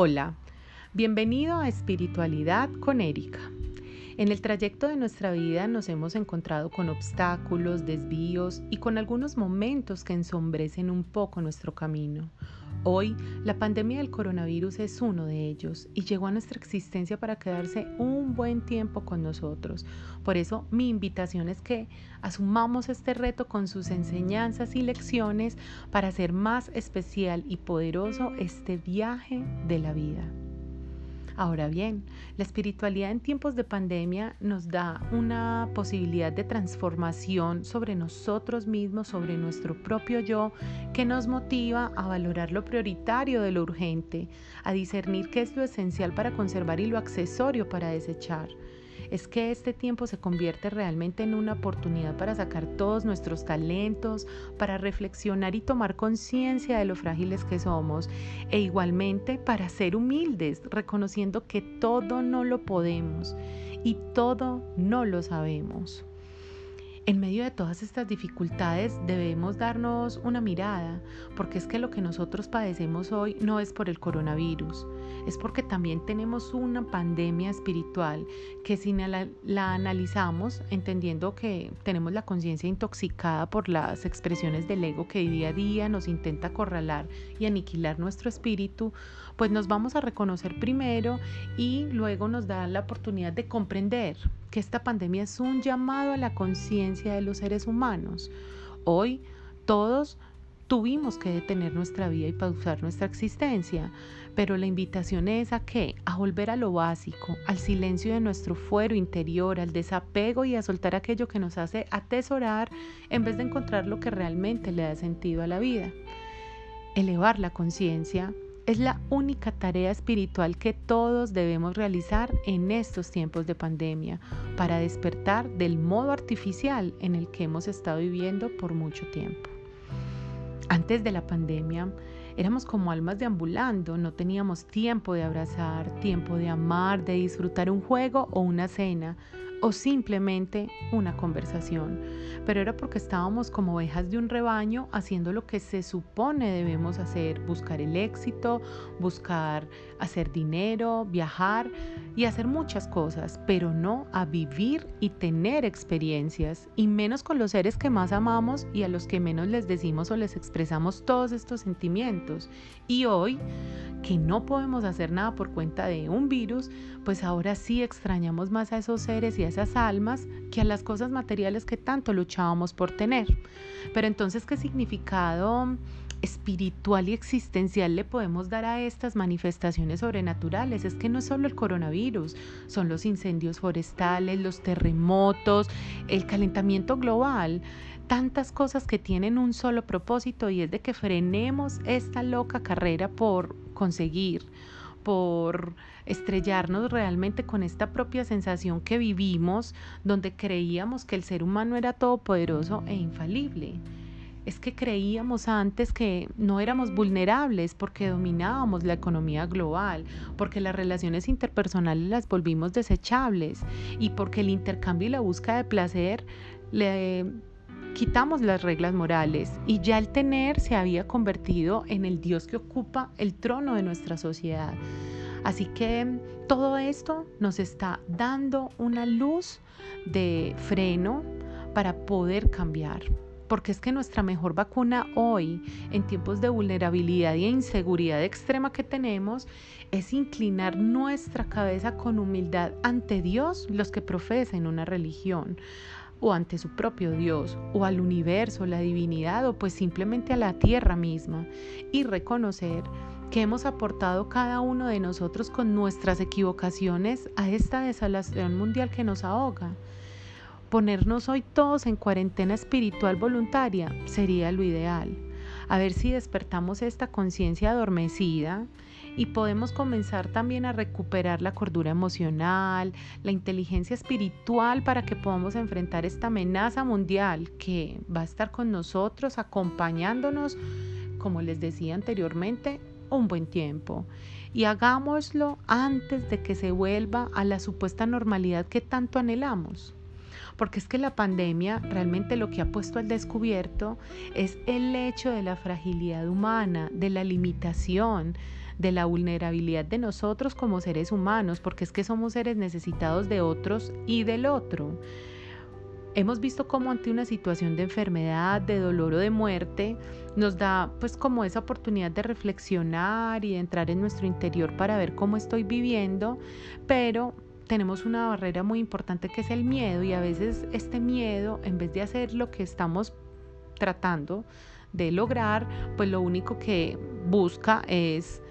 Hola, bienvenido a Espiritualidad con Erika. En el trayecto de nuestra vida nos hemos encontrado con obstáculos, desvíos y con algunos momentos que ensombrecen un poco nuestro camino. Hoy, la pandemia del coronavirus es uno de ellos y llegó a nuestra existencia para quedarse un buen tiempo con nosotros. Por eso, mi invitación es que asumamos este reto con sus enseñanzas y lecciones para hacer más especial y poderoso este viaje de la vida. Ahora bien, la espiritualidad en tiempos de pandemia nos da una posibilidad de transformación sobre nosotros mismos, sobre nuestro propio yo, que nos motiva a valorar lo prioritario de lo urgente, a discernir qué es lo esencial para conservar y lo accesorio para desechar es que este tiempo se convierte realmente en una oportunidad para sacar todos nuestros talentos, para reflexionar y tomar conciencia de lo frágiles que somos e igualmente para ser humildes, reconociendo que todo no lo podemos y todo no lo sabemos. En medio de todas estas dificultades debemos darnos una mirada, porque es que lo que nosotros padecemos hoy no es por el coronavirus, es porque también tenemos una pandemia espiritual que si la, analizamos, entendiendo que tenemos la conciencia intoxicada por las expresiones del ego que día a día nos intenta acorralar y aniquilar nuestro espíritu, pues nos vamos a reconocer primero y luego nos da la oportunidad de comprender que esta pandemia es un llamado a la conciencia de los seres humanos. Hoy todos tuvimos que detener nuestra vida y pausar nuestra existencia, pero la invitación es a qué? A volver a lo básico, al silencio de nuestro fuero interior, al desapego y a soltar aquello que nos hace atesorar en vez de encontrar lo que realmente le da sentido a la vida. Elevar la conciencia es la única tarea espiritual que todos debemos realizar en estos tiempos de pandemia para despertar del modo artificial en el que hemos estado viviendo por mucho tiempo. Antes de la pandemia, éramos como almas deambulando, no teníamos tiempo de abrazar, tiempo de amar, de disfrutar un juego o una cena, o simplemente una conversación, pero era porque estábamos como ovejas de un rebaño haciendo lo que se supone debemos hacer, buscar el éxito, buscar hacer dinero, viajar y hacer muchas cosas, pero no a vivir y tener experiencias, y menos con los seres que más amamos y a los que menos les decimos o les expresamos todos estos sentimientos. Y hoy, que no podemos hacer nada por cuenta de un virus, pues ahora sí extrañamos más a esos seres y a esas almas que a las cosas materiales que tanto luchábamos por tener. Pero entonces, ¿qué significado espiritual y existencial le podemos dar a estas manifestaciones sobrenaturales? Es que no es solo el coronavirus, son los incendios forestales, los terremotos, el calentamiento global tantas cosas que tienen un solo propósito y es de que frenemos esta loca carrera por conseguir, por estrellarnos realmente con esta propia sensación que vivimos, donde creíamos que el ser humano era todopoderoso e infalible. Es que creíamos antes que no éramos vulnerables porque dominábamos la economía global, porque las relaciones interpersonales las volvimos desechables y porque el intercambio y la búsqueda de placer le quitamos las reglas morales y ya el tener se había convertido en el Dios que ocupa el trono de nuestra sociedad. Así que todo esto nos está dando una luz de freno para poder cambiar. Porque es que nuestra mejor vacuna hoy, en tiempos de vulnerabilidad y inseguridad extrema que tenemos, es inclinar nuestra cabeza con humildad ante Dios, los que profesen una religión, o ante su propio Dios, o al universo, la divinidad, o pues simplemente a la tierra misma, y reconocer que hemos aportado cada uno de nosotros con nuestras equivocaciones a esta desolación mundial que nos ahoga. Ponernos hoy todos en cuarentena espiritual voluntaria sería lo ideal. A ver si despertamos esta conciencia adormecida y podemos comenzar también a recuperar la cordura emocional, la inteligencia espiritual para que podamos enfrentar esta amenaza mundial que va a estar con nosotros, acompañándonos, como les decía anteriormente, un buen tiempo. Y hagámoslo antes de que se vuelva a la supuesta normalidad que tanto anhelamos porque es que la pandemia realmente lo que ha puesto al descubierto es el hecho de la fragilidad humana, de la limitación, de la vulnerabilidad de nosotros como seres humanos, porque es que somos seres necesitados de otros y del otro. Hemos visto cómo ante una situación de enfermedad, de dolor o de muerte, nos da pues como esa oportunidad de reflexionar y de entrar en nuestro interior para ver cómo estoy viviendo, pero tenemos una barrera muy importante que es el miedo y a veces este miedo, en vez de hacer lo que estamos tratando de lograr, pues lo único que busca es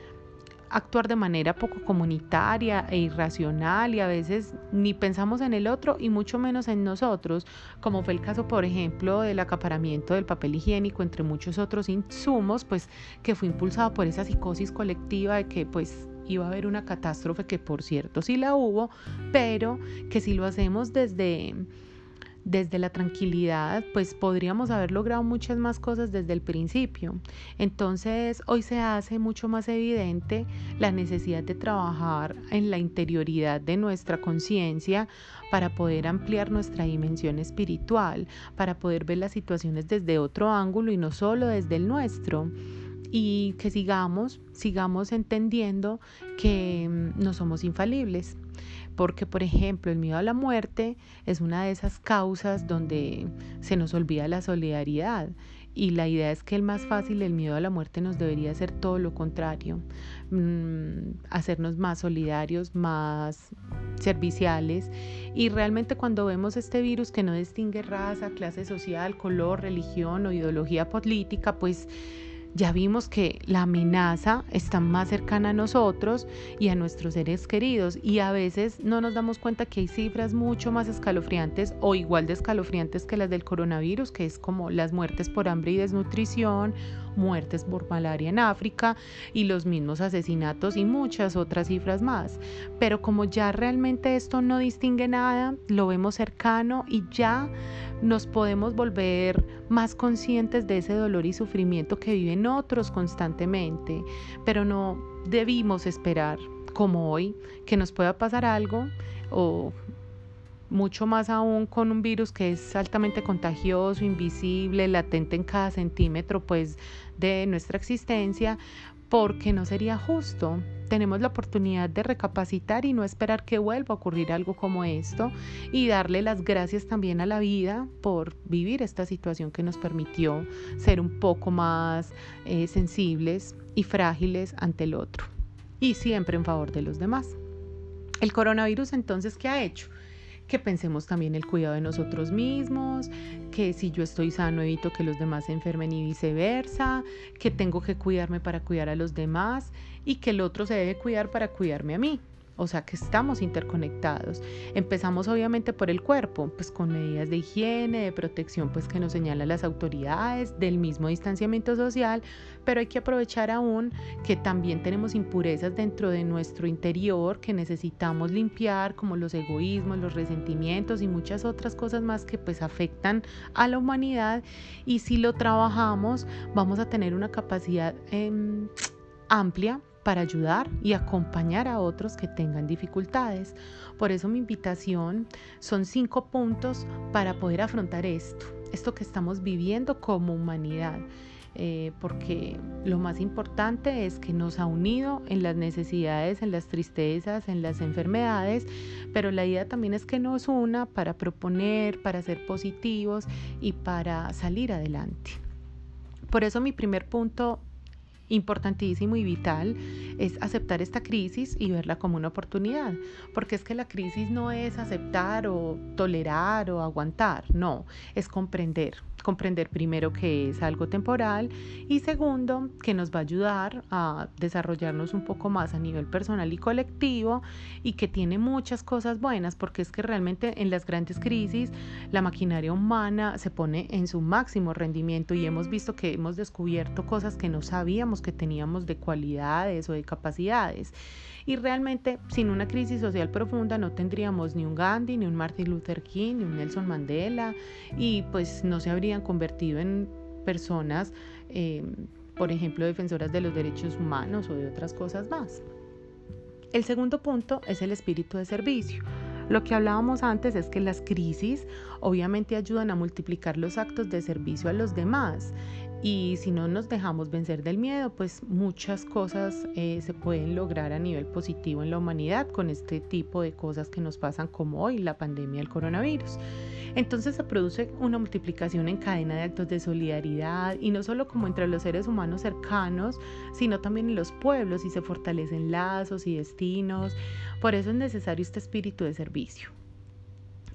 actuar de manera poco comunitaria e irracional y a veces ni pensamos en el otro y mucho menos en nosotros, como fue el caso, por ejemplo, del acaparamiento del papel higiénico entre muchos otros insumos, pues que fue impulsado por esa psicosis colectiva de que pues iba a haber una catástrofe que por cierto sí la hubo, pero que si lo hacemos desde desde la tranquilidad, pues podríamos haber logrado muchas más cosas desde el principio. Entonces, hoy se hace mucho más evidente la necesidad de trabajar en la interioridad de nuestra conciencia para poder ampliar nuestra dimensión espiritual, para poder ver las situaciones desde otro ángulo y no solo desde el nuestro y que sigamos, sigamos entendiendo que mm, no somos infalibles porque por ejemplo el miedo a la muerte es una de esas causas donde se nos olvida la solidaridad. Y la idea es que el más fácil, el miedo a la muerte nos debería ser todo lo contrario, mm, hacernos más solidarios, más serviciales. Y realmente cuando vemos este virus que no distingue raza, clase social, color, religión o ideología política, pues ya vimos que la amenaza está más cercana a nosotros y a nuestros seres queridos y a veces no nos damos cuenta que hay cifras mucho más escalofriantes o igual de escalofriantes que las del coronavirus, que es como las muertes por hambre y desnutrición muertes por malaria en África y los mismos asesinatos y muchas otras cifras más. Pero como ya realmente esto no distingue nada, lo vemos cercano y ya nos podemos volver más conscientes de ese dolor y sufrimiento que viven otros constantemente, pero no debimos esperar como hoy que nos pueda pasar algo o mucho más aún con un virus que es altamente contagioso, invisible, latente en cada centímetro pues de nuestra existencia, porque no sería justo. Tenemos la oportunidad de recapacitar y no esperar que vuelva a ocurrir algo como esto y darle las gracias también a la vida por vivir esta situación que nos permitió ser un poco más eh, sensibles y frágiles ante el otro y siempre en favor de los demás. El coronavirus entonces, ¿qué ha hecho? Que pensemos también el cuidado de nosotros mismos, que si yo estoy sano evito que los demás se enfermen y viceversa, que tengo que cuidarme para cuidar a los demás y que el otro se debe cuidar para cuidarme a mí o sea que estamos interconectados. Empezamos obviamente por el cuerpo, pues con medidas de higiene, de protección, pues que nos señalan las autoridades, del mismo distanciamiento social, pero hay que aprovechar aún que también tenemos impurezas dentro de nuestro interior que necesitamos limpiar, como los egoísmos, los resentimientos y muchas otras cosas más que pues afectan a la humanidad y si lo trabajamos vamos a tener una capacidad em, amplia para ayudar y acompañar a otros que tengan dificultades. Por eso mi invitación son cinco puntos para poder afrontar esto, esto que estamos viviendo como humanidad. Eh, porque lo más importante es que nos ha unido en las necesidades, en las tristezas, en las enfermedades, pero la idea también es que nos una para proponer, para ser positivos y para salir adelante. Por eso mi primer punto importantísimo y vital es aceptar esta crisis y verla como una oportunidad, porque es que la crisis no es aceptar o tolerar o aguantar, no, es comprender, comprender primero que es algo temporal y segundo que nos va a ayudar a desarrollarnos un poco más a nivel personal y colectivo y que tiene muchas cosas buenas porque es que realmente en las grandes crisis la maquinaria humana se pone en su máximo rendimiento y hemos visto que hemos descubierto cosas que no sabíamos que teníamos de cualidades o de capacidades. Y realmente sin una crisis social profunda no tendríamos ni un Gandhi, ni un Martin Luther King, ni un Nelson Mandela y pues no se habrían convertido en personas, eh, por ejemplo, defensoras de los derechos humanos o de otras cosas más. El segundo punto es el espíritu de servicio. Lo que hablábamos antes es que las crisis obviamente ayudan a multiplicar los actos de servicio a los demás Y si no nos dejamos vencer del miedo, pues muchas cosas eh, se pueden lograr a nivel positivo en la humanidad con este tipo de cosas que nos pasan como hoy, la pandemia del coronavirus. Entonces se produce una multiplicación en cadena de actos de solidaridad y no solo como entre los seres humanos cercanos, sino también en los pueblos y se fortalecen lazos y destinos. Por eso es necesario este espíritu de servicio.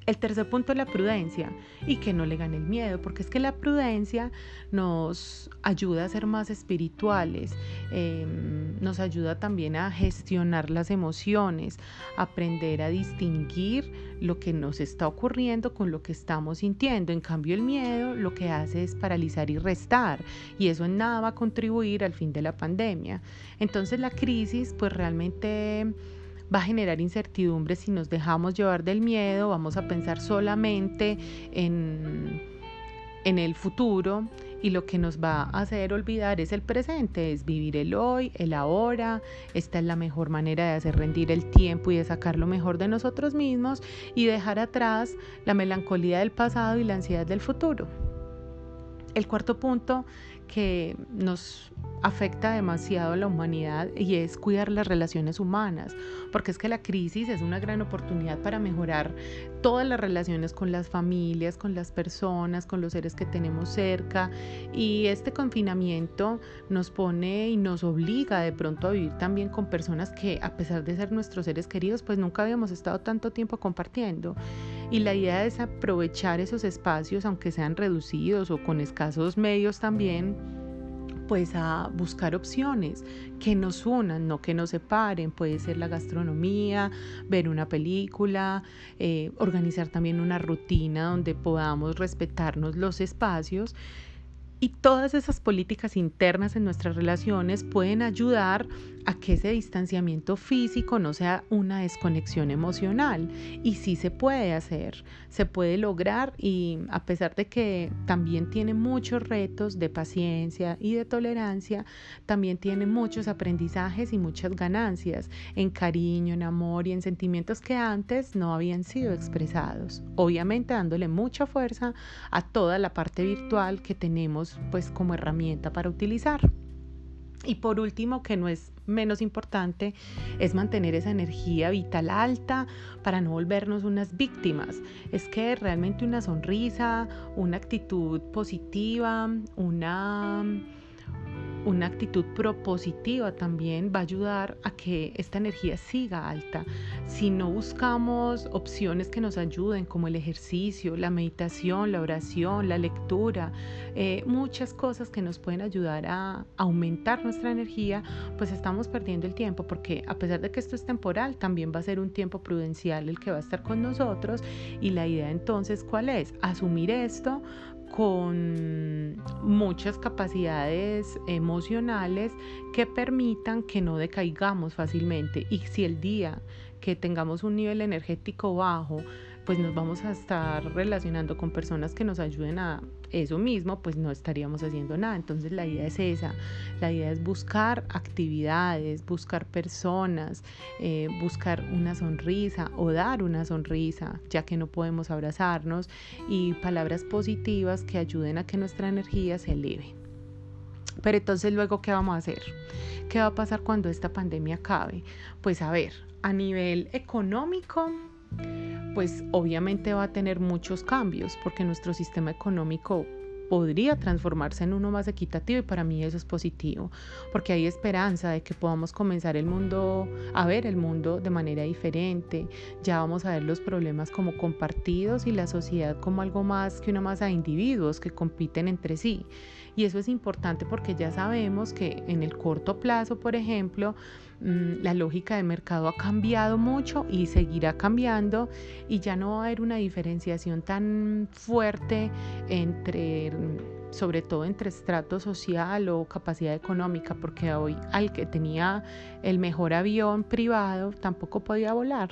El tercer punto es la prudencia y que no le gane el miedo, porque es que la prudencia nos ayuda a ser más espirituales, em, nos ayuda también a gestionar las emociones, aprender a distinguir lo que nos está ocurriendo con lo que estamos sintiendo. En cambio, el miedo lo que hace es paralizar y restar, y eso en nada va a contribuir al fin de la pandemia. Entonces la crisis pues realmente va a generar incertidumbre si nos dejamos llevar del miedo, vamos a pensar solamente en, en el futuro y lo que nos va a hacer olvidar es el presente, es vivir el hoy, el ahora. Esta es la mejor manera de hacer rendir el tiempo y de sacar lo mejor de nosotros mismos y dejar atrás la melancolía del pasado y la ansiedad del futuro. El cuarto punto que nos afecta demasiado a la humanidad y es cuidar las relaciones humanas, porque es que la crisis es una gran oportunidad para mejorar todas las relaciones con las familias, con las personas, con los seres que tenemos cerca y este confinamiento nos pone y nos obliga de pronto a vivir también con personas que a pesar de ser nuestros seres queridos, pues nunca habíamos estado tanto tiempo compartiendo. Y la idea es aprovechar esos espacios, aunque sean reducidos o con escasos medios también, pues a buscar opciones que nos unan, no que nos separen. Puede ser la gastronomía, ver una película, eh, organizar también una rutina donde podamos respetarnos los espacios y todas esas políticas internas en nuestras relaciones pueden ayudar a que ese distanciamiento físico no sea una desconexión emocional. Y sí se puede hacer, se puede lograr y a pesar de que también tiene muchos retos de paciencia y de tolerancia, también tiene muchos aprendizajes y muchas ganancias en cariño, en amor y en sentimientos que antes no habían sido expresados. Obviamente dándole mucha fuerza a toda la parte virtual que tenemos pues como herramienta para utilizar. Y por último, que no es menos importante, es mantener esa energía vital alta para no volvernos unas víctimas. Es que realmente una sonrisa, una actitud positiva, una una actitud propositiva también va a ayudar a que esta energía siga alta. Si no buscamos opciones que nos ayuden como el ejercicio, la meditación, la oración, la lectura, eh, muchas cosas que nos pueden ayudar a aumentar nuestra energía, pues estamos perdiendo el tiempo porque a pesar de que esto es temporal, también va a ser un tiempo prudencial el que va a estar con nosotros y la idea entonces, ¿cuál es? Asumir esto con muchas capacidades emocionales que permitan que no decaigamos fácilmente. Y si el día que tengamos un nivel energético bajo, pues nos vamos a estar relacionando con personas que nos ayuden a eso mismo, pues no estaríamos haciendo nada. Entonces la idea es esa, la idea es buscar actividades, buscar personas, eh, buscar una sonrisa o dar una sonrisa, ya que no podemos abrazarnos, y palabras positivas que ayuden a que nuestra energía se eleve. Pero entonces luego, ¿qué vamos a hacer? ¿Qué va a pasar cuando esta pandemia acabe? Pues a ver, a nivel económico, pues obviamente va a tener muchos cambios porque nuestro sistema económico podría transformarse en uno más equitativo y para mí eso es positivo, porque hay esperanza de que podamos comenzar el mundo a ver el mundo de manera diferente, ya vamos a ver los problemas como compartidos y la sociedad como algo más que una masa de individuos que compiten entre sí. Y eso es importante porque ya sabemos que en el corto plazo, por ejemplo, la lógica de mercado ha cambiado mucho y seguirá cambiando y ya no va a haber una diferenciación tan fuerte entre sobre todo entre estrato social o capacidad económica, porque hoy al que tenía el mejor avión privado tampoco podía volar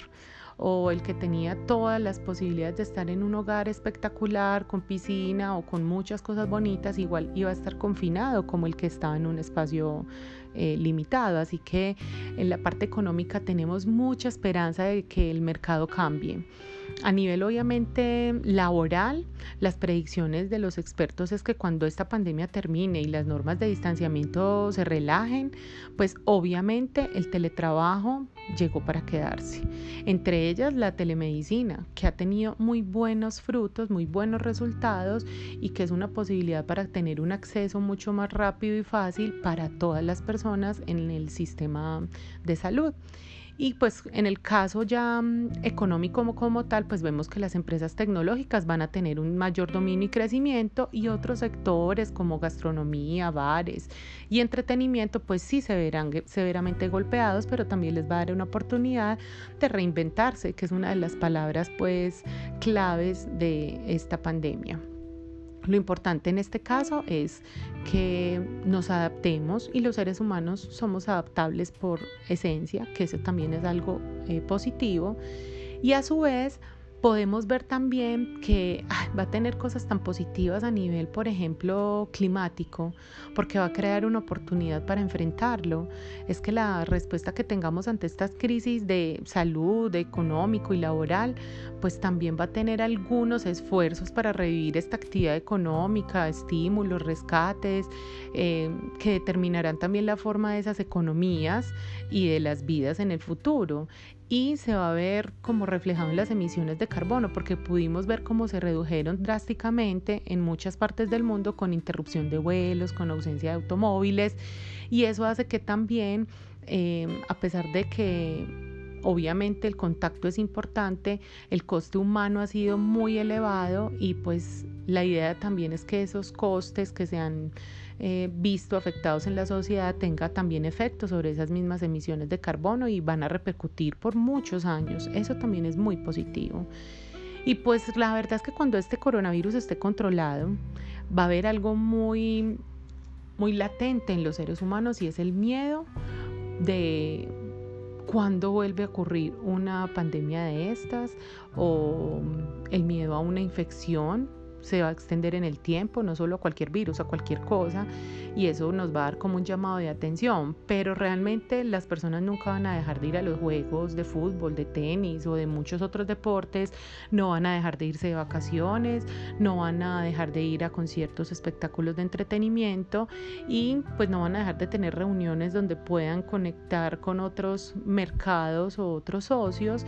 o el que tenía todas las posibilidades de estar en un hogar espectacular, con piscina o con muchas cosas bonitas, igual iba a estar confinado como el que estaba en un espacio eh, limitado. Así que en la parte económica tenemos mucha esperanza de que el mercado cambie. A nivel obviamente laboral, las predicciones de los expertos es que cuando esta pandemia termine y las normas de distanciamiento se relajen, pues obviamente el teletrabajo llegó para quedarse. Entre ellas la telemedicina, que ha tenido muy buenos frutos, muy buenos resultados y que es una posibilidad para tener un acceso mucho más rápido y fácil para todas las personas en el sistema de salud. Y pues en el caso ya mm, económico como, tal, pues vemos que las empresas tecnológicas van a tener un mayor dominio y crecimiento y otros sectores como gastronomía, bares y entretenimiento, pues sí se verán severamente golpeados, pero también les va a dar una oportunidad de reinventarse, que es una de las palabras pues claves de esta pandemia. Lo importante en este caso es que nos adaptemos y los seres humanos somos adaptables por esencia, que eso también es algo eh, positivo. Y a su vez podemos ver también que va a tener cosas tan positivas a nivel, por ejemplo, climático, porque va a crear una oportunidad para enfrentarlo. Es que la respuesta que tengamos ante estas crisis de salud, económico y laboral, pues también va a tener algunos esfuerzos para revivir esta actividad económica, estímulos, rescates, eh, que determinarán también la forma de esas economías y de las vidas en el futuro y se va a ver como reflejado en las emisiones de carbono, porque pudimos ver cómo se redujeron drásticamente en muchas partes del mundo con interrupción de vuelos, con ausencia de automóviles, y eso hace que también, eh, a pesar de que obviamente el contacto es importante, el coste humano ha sido muy elevado y pues la idea también es que esos costes que se han eh, visto afectados en la sociedad tenga también efectos sobre esas mismas emisiones de carbono y van a repercutir por muchos años. Eso también es muy positivo. Y pues la verdad es que cuando este coronavirus esté controlado, va a haber algo muy, muy latente en los seres humanos y es el miedo de cuándo vuelve a ocurrir una pandemia de estas o el miedo a una infección se va a extender en el tiempo, no solo a cualquier virus, a cualquier cosa, y eso nos va a dar como un llamado de atención, pero realmente las personas nunca van a dejar de ir a los juegos de fútbol, de tenis o de muchos otros deportes, no van a dejar de irse de vacaciones, no van a dejar de ir a conciertos, espectáculos de entretenimiento y pues no van a dejar de tener reuniones donde puedan conectar con otros mercados o otros socios.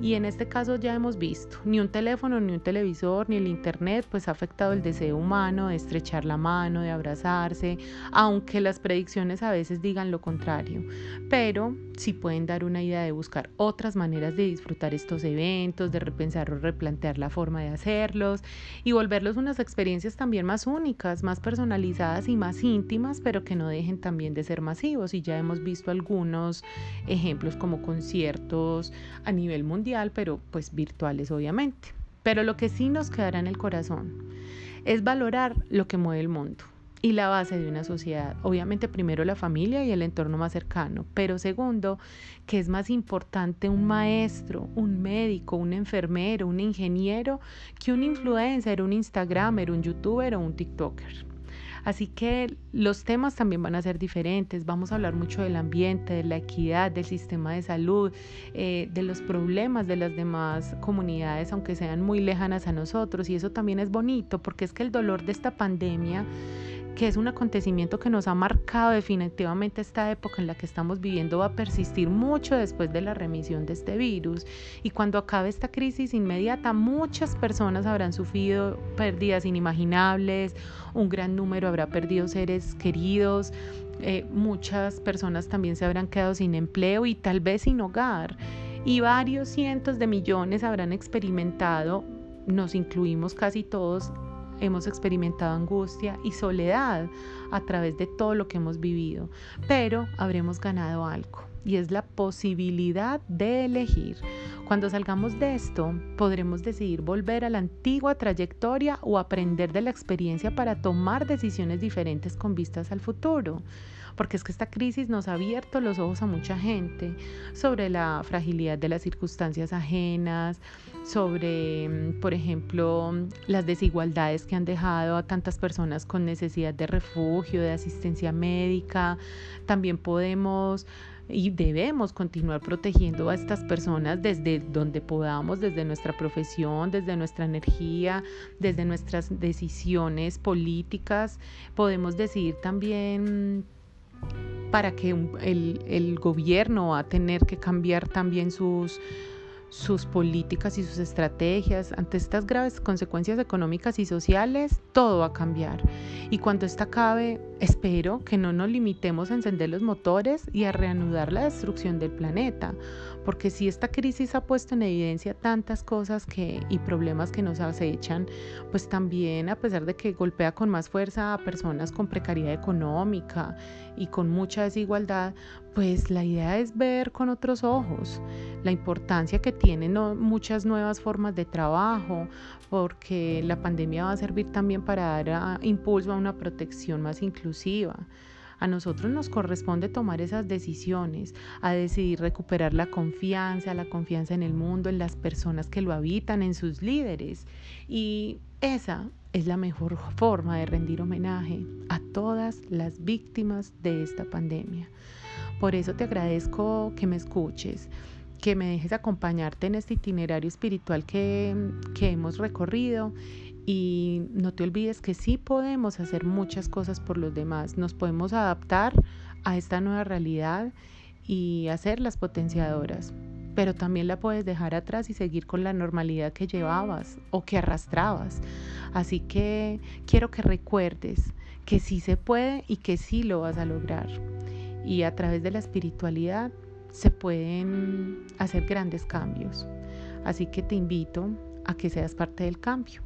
Y en este caso ya hemos visto, ni un teléfono, ni un televisor, ni el internet, pues ha afectado el deseo humano de estrechar la mano, de abrazarse, aunque las predicciones a veces digan lo contrario. Pero sí pueden dar una idea de buscar otras maneras de disfrutar estos eventos, de repensar o replantear la forma de hacerlos y volverlos unas experiencias también más únicas, más personalizadas y más íntimas, pero que no dejen también de ser masivos. Y ya hemos visto algunos ejemplos como conciertos a nivel mundial, pero pues virtuales obviamente. Pero lo que sí nos quedará en el corazón es valorar lo que mueve el mundo y la base de una sociedad. Obviamente primero la familia y el entorno más cercano, pero segundo, que es más importante un maestro, un médico, un enfermero, un ingeniero que un influencer, un instagramer, un youtuber o un tiktoker. Así que los temas también van a ser diferentes. Vamos a hablar mucho del ambiente, de la equidad, del sistema de salud, eh, de los problemas de las demás comunidades, aunque sean muy lejanas a nosotros. Y eso también es bonito porque es que el dolor de esta pandemia que es un acontecimiento que nos ha marcado definitivamente esta época en la que estamos viviendo, va a persistir mucho después de la remisión de este virus. Y cuando acabe esta crisis inmediata, muchas personas habrán sufrido pérdidas inimaginables, un gran número habrá perdido seres queridos, eh, muchas personas también se habrán quedado sin empleo y tal vez sin hogar. Y varios cientos de millones habrán experimentado, nos incluimos casi todos, hemos experimentado angustia y soledad a través de todo lo que hemos vivido, pero habremos ganado algo y es la posibilidad de elegir. Cuando salgamos de esto, podremos decidir volver a la antigua trayectoria o aprender de la experiencia para tomar decisiones diferentes con vistas al futuro porque es que esta crisis nos ha abierto los ojos a mucha gente sobre la fragilidad de las circunstancias ajenas, sobre, mm, por ejemplo, las desigualdades que han dejado a tantas personas con necesidad de refugio, de asistencia médica. También podemos y debemos continuar protegiendo a estas personas desde donde podamos, desde nuestra profesión, desde nuestra energía, desde nuestras decisiones políticas. Podemos decidir también para que el, gobierno va a tener que cambiar también sus sus políticas y sus estrategias ante estas graves consecuencias económicas y sociales, todo va a cambiar. Y cuando esta acabe, espero que no nos limitemos a encender los motores y a reanudar la destrucción del planeta, porque si esta crisis ha puesto en evidencia tantas cosas y problemas que nos acechan, pues también a pesar de que golpea con más fuerza a personas con precariedad económica y con mucha desigualdad, pues la idea es ver con otros ojos la importancia que tienen muchas nuevas formas de trabajo, porque la pandemia va a servir también para dar ah, impulso a una protección más inclusiva. A nosotros nos corresponde tomar esas decisiones, a decidir recuperar la confianza, la confianza en el mundo, en las personas que lo habitan, en sus líderes. Y esa es la mejor forma de rendir homenaje a todas las víctimas de esta pandemia. Por eso te agradezco que me escuches, que me dejes acompañarte en este itinerario espiritual que, que hemos recorrido y no te olvides que sí podemos hacer muchas cosas por los demás, nos podemos adaptar a esta nueva realidad y hacer las potenciadoras, pero también la puedes dejar atrás y seguir con la normalidad que llevabas o que arrastrabas. Así que quiero que recuerdes que sí se puede y que sí lo vas a lograr y a través de la espiritualidad se pueden hacer grandes cambios. Así que te invito a que seas parte del cambio